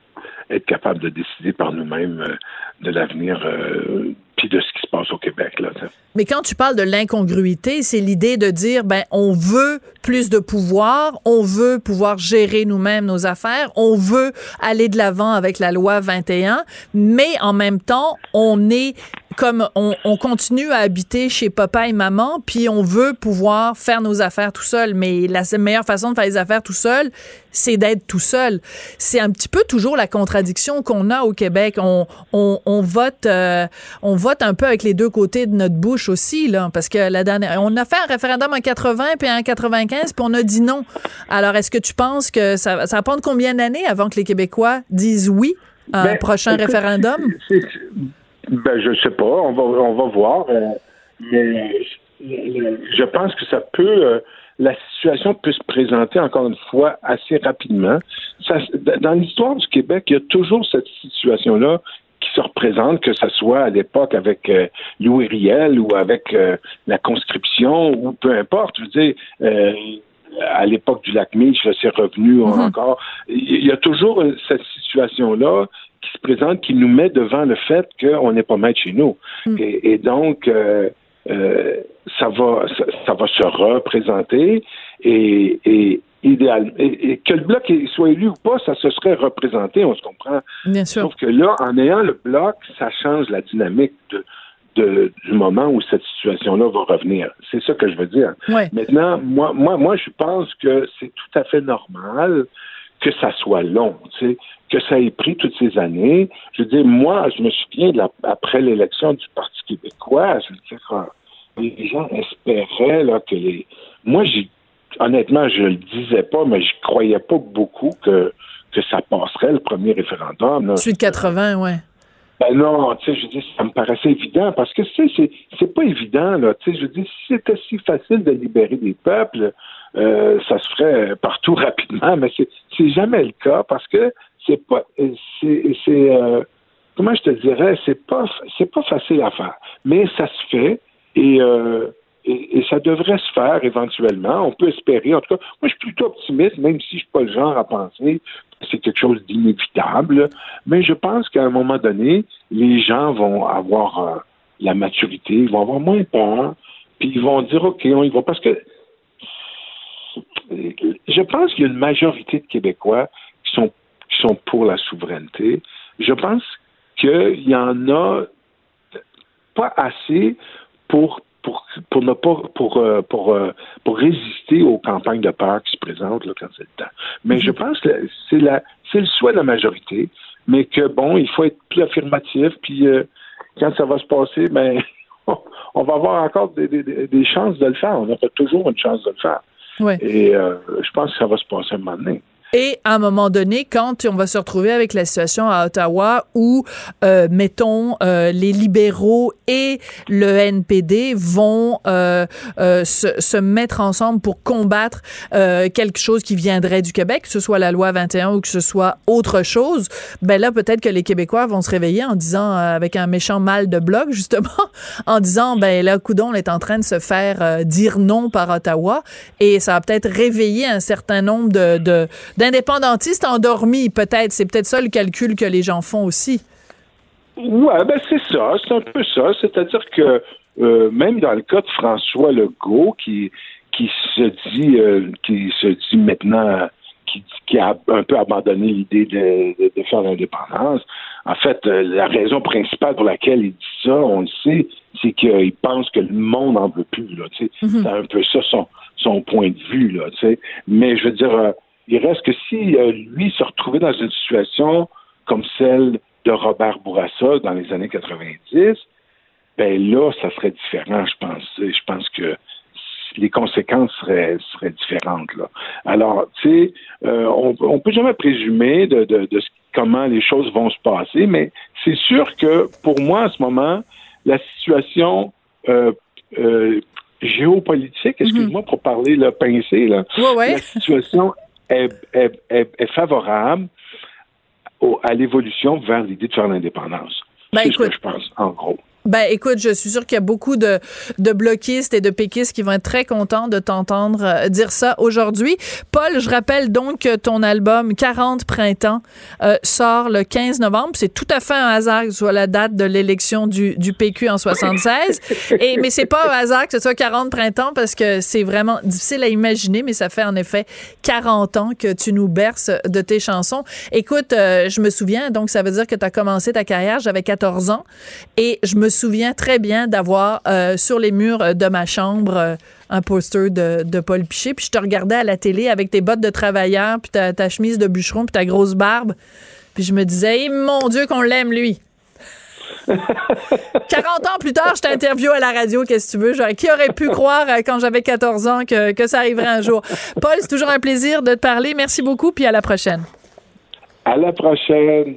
être capable de décider par nous-mêmes euh, de l'avenir euh, puis de ce qui se passe au Québec. Là. Mais quand tu parles de l'incongruité, c'est l'idée de dire, ben, on veut plus de pouvoir, on veut pouvoir gérer nous-mêmes nos affaires, on veut aller de l'avant avec la loi 21, mais en même temps, on est comme on, on continue à habiter chez papa et maman, puis on veut pouvoir faire nos affaires tout seul. Mais la meilleure façon de faire les affaires tout seul, c'est d'être tout seul. C'est un petit peu toujours la contradiction qu'on a au Québec. On, on, on vote, euh, on vote un peu avec les deux côtés de notre bouche aussi, là, parce que la dernière, on a fait un référendum en 80 puis en 95, puis on a dit non. Alors, est-ce que tu penses que ça, ça va prendre combien d'années avant que les Québécois disent oui à un Ben, prochain référendum? Ben, je sais pas. On va, on va voir. euh, mais je, pense que ça peut. euh, la situation peut se présenter encore une fois assez rapidement. Ça, dans l'histoire du Québec, il y a toujours cette situation-là qui se représente, que ce soit à l'époque avec euh, Louis Riel ou avec euh, la conscription ou peu importe. Je veux dire, euh, à l'époque du lac là, c'est revenu encore. Il y a toujours cette situation-là qui se présente, qui nous met devant le fait qu'on n'est pas maître chez nous. Et, et donc, euh, euh, ça va ça, ça va se représenter et, et idéal et, et que le bloc soit élu ou pas, ça se serait représenté, on se comprend. Bien sûr. Sauf que là, en ayant le bloc, ça change la dynamique de, de- du moment où cette situation-là va revenir. C'est ça que je veux dire. Ouais. Maintenant, moi, moi, moi, je pense que c'est tout à fait normal que ça soit long, tu sais, que ça ait pris toutes ces années. Je veux dire, moi, je me souviens de la, après l'élection du Parti québécois, je veux dire, quand les gens espéraient là, que les. Moi, j'ai honnêtement, je le disais pas, mais je croyais pas beaucoup que, que ça passerait le premier référendum. là. Celui de 80, ouais. Ben non, tu sais, je dis, ça me paraissait évident parce que c'est c'est c'est pas évident là. Tu sais, je dis, si c'était si facile de libérer des peuples, euh, ça se ferait partout rapidement, mais c'est jamais le cas parce que c'est pas c'est euh, comment je te dirais, c'est pas c'est pas facile à faire, mais ça se fait et euh, et, et ça devrait se faire éventuellement. On peut espérer. En tout cas, moi, je suis plutôt optimiste, même si je suis pas le genre à penser que c'est quelque chose d'inévitable. Mais je pense qu'à un moment donné, les gens vont avoir euh, la maturité, ils vont avoir moins peur, puis ils vont dire OK, on y va. Parce que je pense qu'il y a une majorité de Québécois qui sont, qui sont pour la souveraineté. Je pense qu'il y en a pas assez pour pour, pour ne pas pour euh, pour euh, pour résister aux campagnes de peur qui se présentent là, quand c'est le temps. Mais je pense que c'est la c'est le souhait de la majorité, mais que bon, il faut être plus affirmatif, puis euh, quand ça va se passer, ben on va avoir encore des, des, des chances de le faire. On aura toujours une chance de le faire. Et euh, je pense que ça va se passer un moment donné. Et à un moment donné, quand on va se retrouver avec la situation à Ottawa où, euh, mettons, euh, les libéraux et le NPD vont euh, euh, se, se, mettre ensemble pour combattre euh, quelque chose qui viendrait du Québec, que ce soit la loi 21 ou que ce soit autre chose, ben là, peut-être que les Québécois vont se réveiller en disant, euh, avec un méchant mal de bloc, justement, en disant, ben là, Coudon est en train de se faire dire non par Ottawa. Et ça va peut-être réveiller un certain nombre de, de d'indépendantistes endormis, peut-être. C'est peut-être ça le calcul que les gens font aussi. Ouais, ben c'est ça, c'est un peu ça. C'est-à-dire que euh, même dans le cas de François Legault, qui qui se dit euh, qui se dit maintenant qui, qui, a un peu abandonné l'idée de, de, de, faire l'indépendance. En fait, euh, la raison principale pour laquelle il dit ça, on le sait, c'est qu'il pense que le monde n'en veut plus. Là, mm -hmm. C'est un peu ça son, son point de vue. Là, Mais je veux dire, il reste que si euh, lui se retrouvait dans une situation comme celle de Robert Bourassa dans les années 90, ben là, ça serait différent, je pense. Je pense que les conséquences seraient, seraient différentes. Là. Alors, tu sais, euh, on, on peut jamais présumer de, de, de, comment les choses vont se passer, mais c'est sûr que pour moi, en ce moment, la situation euh, euh, géopolitique, excuse-moi -hmm. pour parler le pincé, là, ouais, ouais. la situation est, est, est, est favorable au, à l'évolution vers l'idée de faire l'indépendance. Ben, c'est ce que je pense, en gros. Ben, écoute, je suis sûre qu'il y a beaucoup de, de bloquistes et de péquistes qui vont être très contents de t'entendre euh, dire ça aujourd'hui. Paul, je rappelle donc que ton album 40 printemps euh, sort le 15 novembre. C'est tout à fait un hasard que ce soit la date de l'élection du, du PQ en 76. et, mais c'est pas un hasard que ce soit 40 printemps parce que c'est vraiment difficile à imaginer, mais ça fait en effet 40 ans que tu nous berces de tes chansons. Écoute, euh, je me souviens, donc ça veut dire que tu as commencé ta carrière, j'avais 14 ans et je me souviens très bien d'avoir euh, sur les murs de ma chambre euh, un poster de, de, Paul Piché. Puis je te regardais à la télé avec tes bottes de travailleur, puis ta, ta chemise de bûcheron, puis ta grosse barbe. Puis je me disais, hey, mon Dieu, qu'on l'aime, lui. 40 ans plus tard, je t'interview à la radio, qu'est-ce que tu veux? Genre, qui aurait pu croire euh, quand j'avais 14 ans que, que ça arriverait un jour? Paul, c'est toujours un plaisir de te parler. Merci beaucoup, puis à la prochaine. À la prochaine.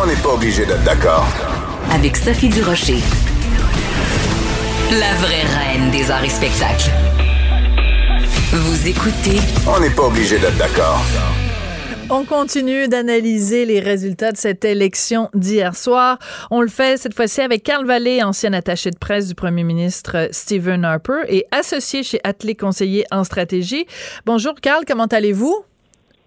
On n'est pas obligé d'être d'accord. Avec Sophie Durocher. La vraie reine des arts et spectacles. Vous écoutez. On n'est pas obligé d'être d'accord. On continue d'analyser les résultats de cette élection d'hier soir. On le fait cette fois-ci avec Carl Vallée, ancien attaché de presse du premier ministre Stephen Harper et associé chez Atelier Conseiller en stratégie. Bonjour Carl, comment allez-vous?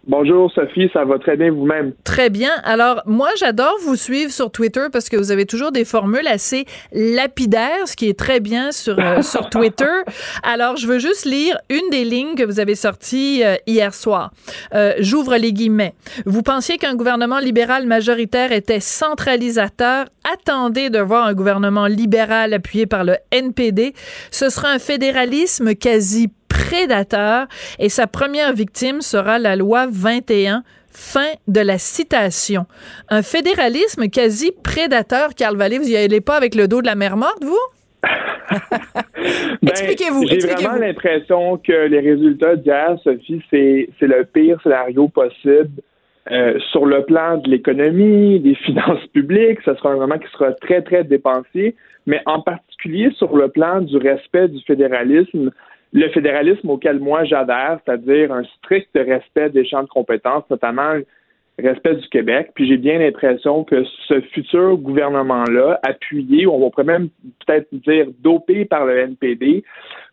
Bonjour Sophie, ça va très bien vous-même? Très bien. Alors moi j'adore vous suivre sur Twitter parce que vous avez toujours des formules assez lapidaires, ce qui est très bien sur euh, sur Twitter. Alors je veux juste lire une des lignes que vous avez sorties euh, hier soir. Euh, J'ouvre les guillemets. Vous pensiez qu'un gouvernement libéral majoritaire était centralisateur? Attendez de voir un gouvernement libéral appuyé par le NPD. Ce sera un fédéralisme quasi prédateur et sa première victime sera la loi 21 Fin de la citation. Un fédéralisme quasi prédateur, Carl Vallée, vous y allez pas avec le dos de la mer morte, vous? Ben, Expliquez-vous. J'ai vraiment l'impression que les résultats d'hier, Sophie, c'est le pire scénario possible. Euh, sur le plan de l'économie, des finances publiques, ce sera un moment qui sera très, très dépensier, mais en particulier sur le plan du respect du fédéralisme, le fédéralisme auquel moi j'adhère, c'est-à-dire un strict respect des champs de compétences, notamment respect du Québec. Puis j'ai bien l'impression que ce futur gouvernement-là, appuyé, on pourrait même peut-être dire dopé par le NPD,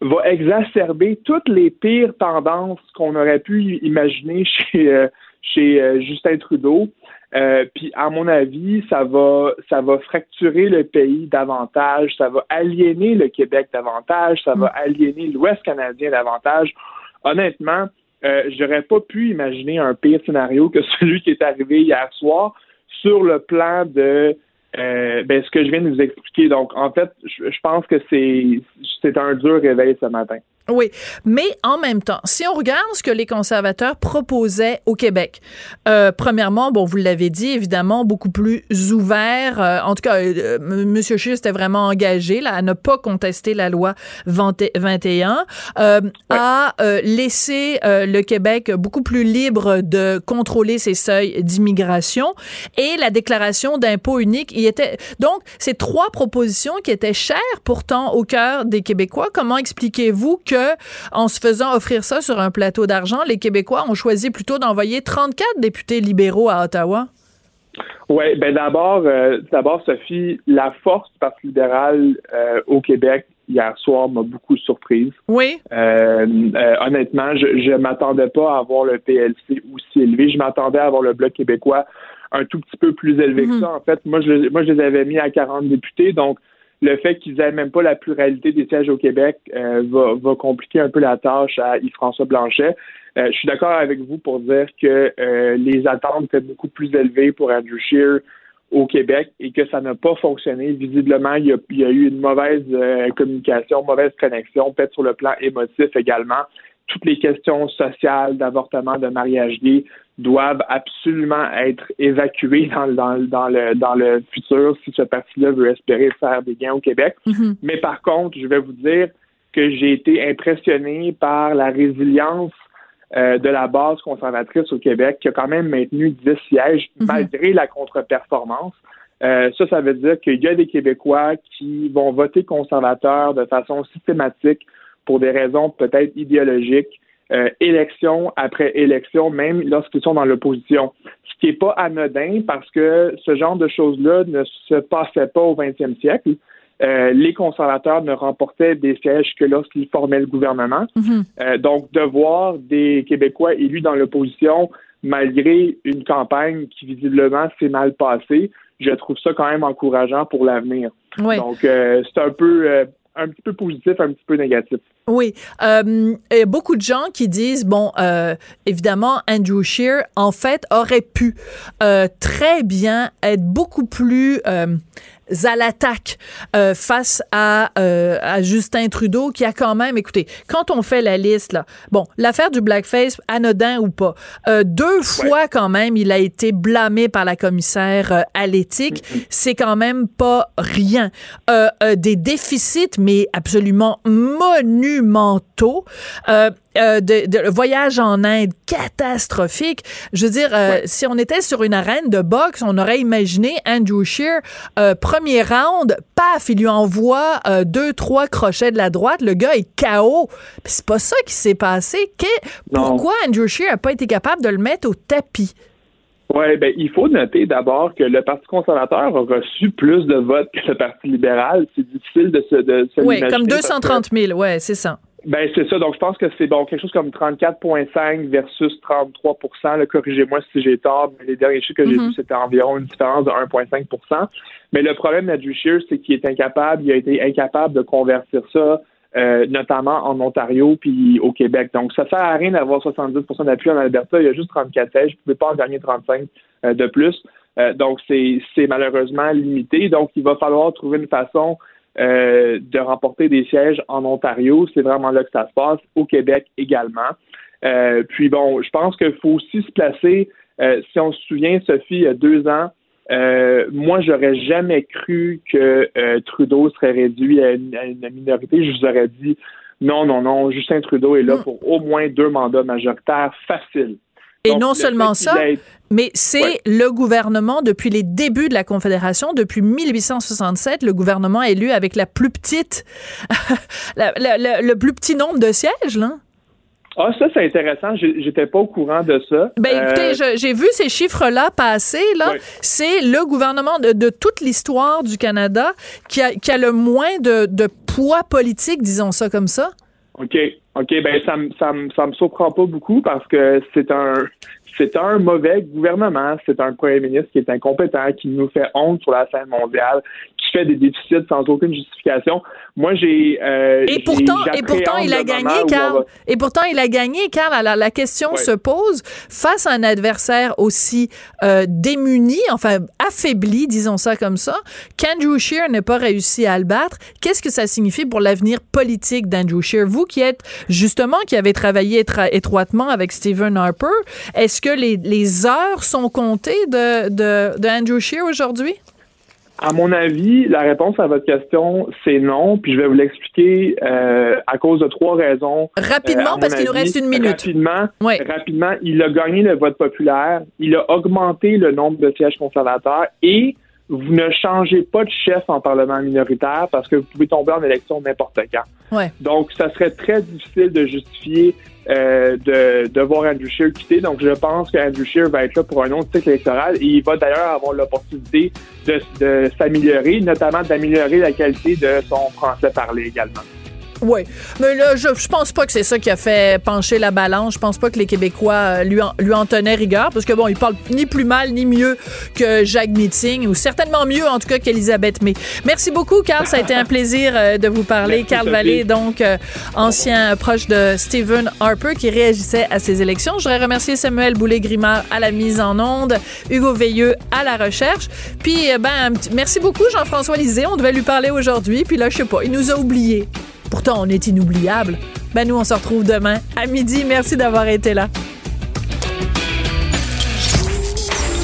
va exacerber toutes les pires tendances qu'on aurait pu imaginer chez, euh, chez euh, Justin Trudeau. Euh, puis à mon avis, ça va ça va fracturer le pays davantage, ça va aliéner le Québec davantage, ça va mm. aliéner l'Ouest canadien davantage. Honnêtement, euh, j'aurais pas pu imaginer un pire scénario que celui qui est arrivé hier soir sur le plan de euh, ben, ce que je viens de vous expliquer. Donc, en fait, je, je pense que c'est c'est un dur réveil ce matin. Oui, mais en même temps, si on regarde ce que les conservateurs proposaient au Québec, euh, premièrement, bon, vous l'avez dit, évidemment, beaucoup plus ouvert. Euh, en tout cas, euh, M. Scheer était vraiment engagé là, à ne pas contester la loi 21, euh, à laisser le Québec beaucoup plus libre de contrôler ses seuils d'immigration et la déclaration d'impôt unique. Il était donc ces trois propositions qui étaient chères pourtant au cœur des Québécois. Comment expliquez-vous que en se faisant offrir ça sur un plateau d'argent, les Québécois ont choisi plutôt d'envoyer 34 députés libéraux à Ottawa? Oui, ben d'abord, euh, d'abord, Sophie, la force du Parti libéral euh, au Québec hier soir m'a beaucoup surprise. Oui. Euh, honnêtement, je ne m'attendais pas à avoir le PLC aussi élevé. Je m'attendais à avoir le Bloc québécois un tout petit peu plus élevé que mhm. ça. En fait, moi je, moi, je les avais mis à 40 députés, donc le fait qu'ils n'aient même pas la pluralité des sièges au Québec euh, va, compliquer un peu la tâche à Yves-François Blanchet. Euh, je suis d'accord avec vous pour dire que euh, les attentes étaient beaucoup plus élevées pour Andrew Scheer au Québec et que ça n'a pas fonctionné. Visiblement, il y a, eu une mauvaise communication, mauvaise connexion, peut-être sur le plan émotif également. Toutes les questions sociales, d'avortement, de mariage gay doivent absolument être évacués dans, dans, dans, le, dans le futur si ce parti-là veut espérer faire des gains au Québec. Mhm. Mais par contre, je vais vous dire que j'ai été impressionné par la résilience euh, de la base conservatrice au Québec qui a quand même maintenu 10 sièges Mhm. malgré la contre-performance. Euh, ça, ça veut dire qu'il y a des Québécois qui vont voter conservateur de façon systématique pour des raisons peut-être idéologiques euh, élection après élection, même lorsqu'ils sont dans l'opposition. Ce qui n'est pas anodin parce que ce genre de choses-là ne se passait pas au 20e siècle. Euh, les conservateurs ne remportaient des sièges que lorsqu'ils formaient le gouvernement. Mhm. Euh, donc, de voir des Québécois élus dans l'opposition, malgré une campagne qui visiblement s'est mal passée, je trouve ça quand même encourageant pour l'avenir. Oui. Donc, euh, c'est un peu un petit peu positif, un petit peu négatif. Oui. Euh, beaucoup de gens qui disent, bon, euh, évidemment, Andrew Scheer, en fait, aurait pu euh, très bien être beaucoup plus euh, à l'attaque euh, face à, euh, à Justin Trudeau, qui a quand même, écoutez, quand on fait la liste, là, bon, l'affaire du blackface, anodin ou pas, euh, deux fois quand même, il a été blâmé par la commissaire euh, à l'éthique. C'est quand même pas rien. Euh, euh, des déficits, mais absolument monumentaux. Euh, de, de- le voyage en Inde catastrophique. Je veux dire, euh, si on était sur une arène de boxe, on aurait imaginé Andrew Shear, euh, premier round, paf, il lui envoie deux, trois crochets de la droite, le gars est KO. C'est pas ça qui s'est passé. Pourquoi Andrew Shear a pas été capable de le mettre au tapis? Oui, ben, il faut noter d'abord que le Parti conservateur a reçu plus de votes que le Parti libéral. C'est difficile de se, de se Oui, comme parce que- 230 000, ouais, c'est ça. Ben c'est ça. Donc je pense que c'est bon quelque chose comme 34,5 versus 33% Corrigez-moi si j'ai tort. Mais les derniers chiffres que j'ai vus c'était environ une différence de 1,5% Mais le problème d'Andrew Scheer, c'est qu'il est incapable. Il a été incapable de convertir ça. euh, notamment en Ontario puis au Québec. Donc, ça sert à rien d'avoir 70% d'appui en Alberta. Il y a juste 34 sièges. Vous ne pouvez pas en gagner 35 euh, de plus. Euh, donc, c'est c'est malheureusement limité. Donc, il va falloir trouver une façon euh, de remporter des sièges en Ontario. C'est vraiment là que ça se passe, au Québec également. Euh, puis bon, je pense qu'il faut aussi se placer, euh, si on se souvient, Sophie, il y a deux ans, euh, moi, j'aurais jamais cru que euh, Trudeau serait réduit à une, à une minorité. Je vous aurais dit non, non, non, Justin Trudeau est là pour au moins deux mandats majoritaires faciles. Et Donc, non le seulement ça, ait- mais c'est Ouais. le gouvernement depuis les débuts de la Confédération, depuis 1867, le gouvernement élu avec la plus petite, la- la- la- le plus petit nombre de sièges, là. Ah, ça, c'est intéressant. J'étais pas au courant de ça. Ben Euh, écoutez, j'ai vu ces chiffres-là passer. Là, c'est le gouvernement de, de toute l'histoire du Canada qui a, qui a le moins de, de poids politique, disons ça comme ça. OK. OK, ben ça me ça me surprend pas beaucoup parce que c'est un c'est un mauvais gouvernement, c'est un premier ministre qui est incompétent, qui nous fait honte sur la scène mondiale, qui fait des déficits sans aucune justification. Moi, j'ai euh, Et pourtant, et pourtant, il a gagné, Carl. va- Et pourtant, il a gagné, Carl. Alors, la question se pose face à un adversaire aussi euh, démuni, enfin affaibli, disons ça comme ça, qu'Andrew Scheer n'ait pas réussi à le battre. Qu'est-ce que ça signifie pour l'avenir politique d'Andrew Scheer? Vous qui êtes justement, qui avez travaillé étroitement avec Stephen Harper, est-ce que les, les heures sont comptées de, de, de Andrew Scheer aujourd'hui? À mon avis, la réponse à votre question, c'est non. Puis je vais vous l'expliquer euh, à cause de trois raisons. Rapidement, Euh, parce qu'il nous reste une minute. Rapidement, Ouais. rapidement, il a gagné le vote populaire, il a augmenté le nombre de sièges conservateurs et vous ne changez pas de chef en parlement minoritaire parce que vous pouvez tomber en élection n'importe quand. Ouais. Donc, ça serait très difficile de justifier euh, de, de voir Andrew Scheer quitter. Donc, je pense que Andrew va être là pour un autre cycle électoral et il va d'ailleurs avoir l'opportunité de, de s'améliorer, notamment d'améliorer la qualité de son français parlé également. Oui, mais là, je, je pense pas que c'est ça qui a fait pencher la balance. Je pense pas que les Québécois euh, lui en, lui en tenaient rigueur, parce que bon, il parle ni plus mal ni mieux que Jacques Meeting, ou certainement mieux en tout cas qu'Elisabeth May. Merci beaucoup, Carl. Ça a été un plaisir euh, de vous parler. Carl. Vallée, donc euh, ancien proche de Stephen Harper, qui réagissait à ces élections. Je voudrais remercier Samuel Boulay-Grimard à la mise en onde, Hugo Veilleux à la recherche. Puis, ben, merci beaucoup, Jean-François Lisée. On devait lui parler aujourd'hui, puis là, je sais pas, il nous a oubliés. Pourtant, on est inoubliable. Ben, nous, on se retrouve demain à midi. Merci d'avoir été là.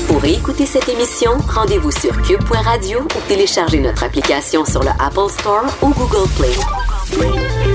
Pour écouter cette émission, rendez-vous sur cube.radio ou téléchargez notre application sur le Apple Store ou Google Play.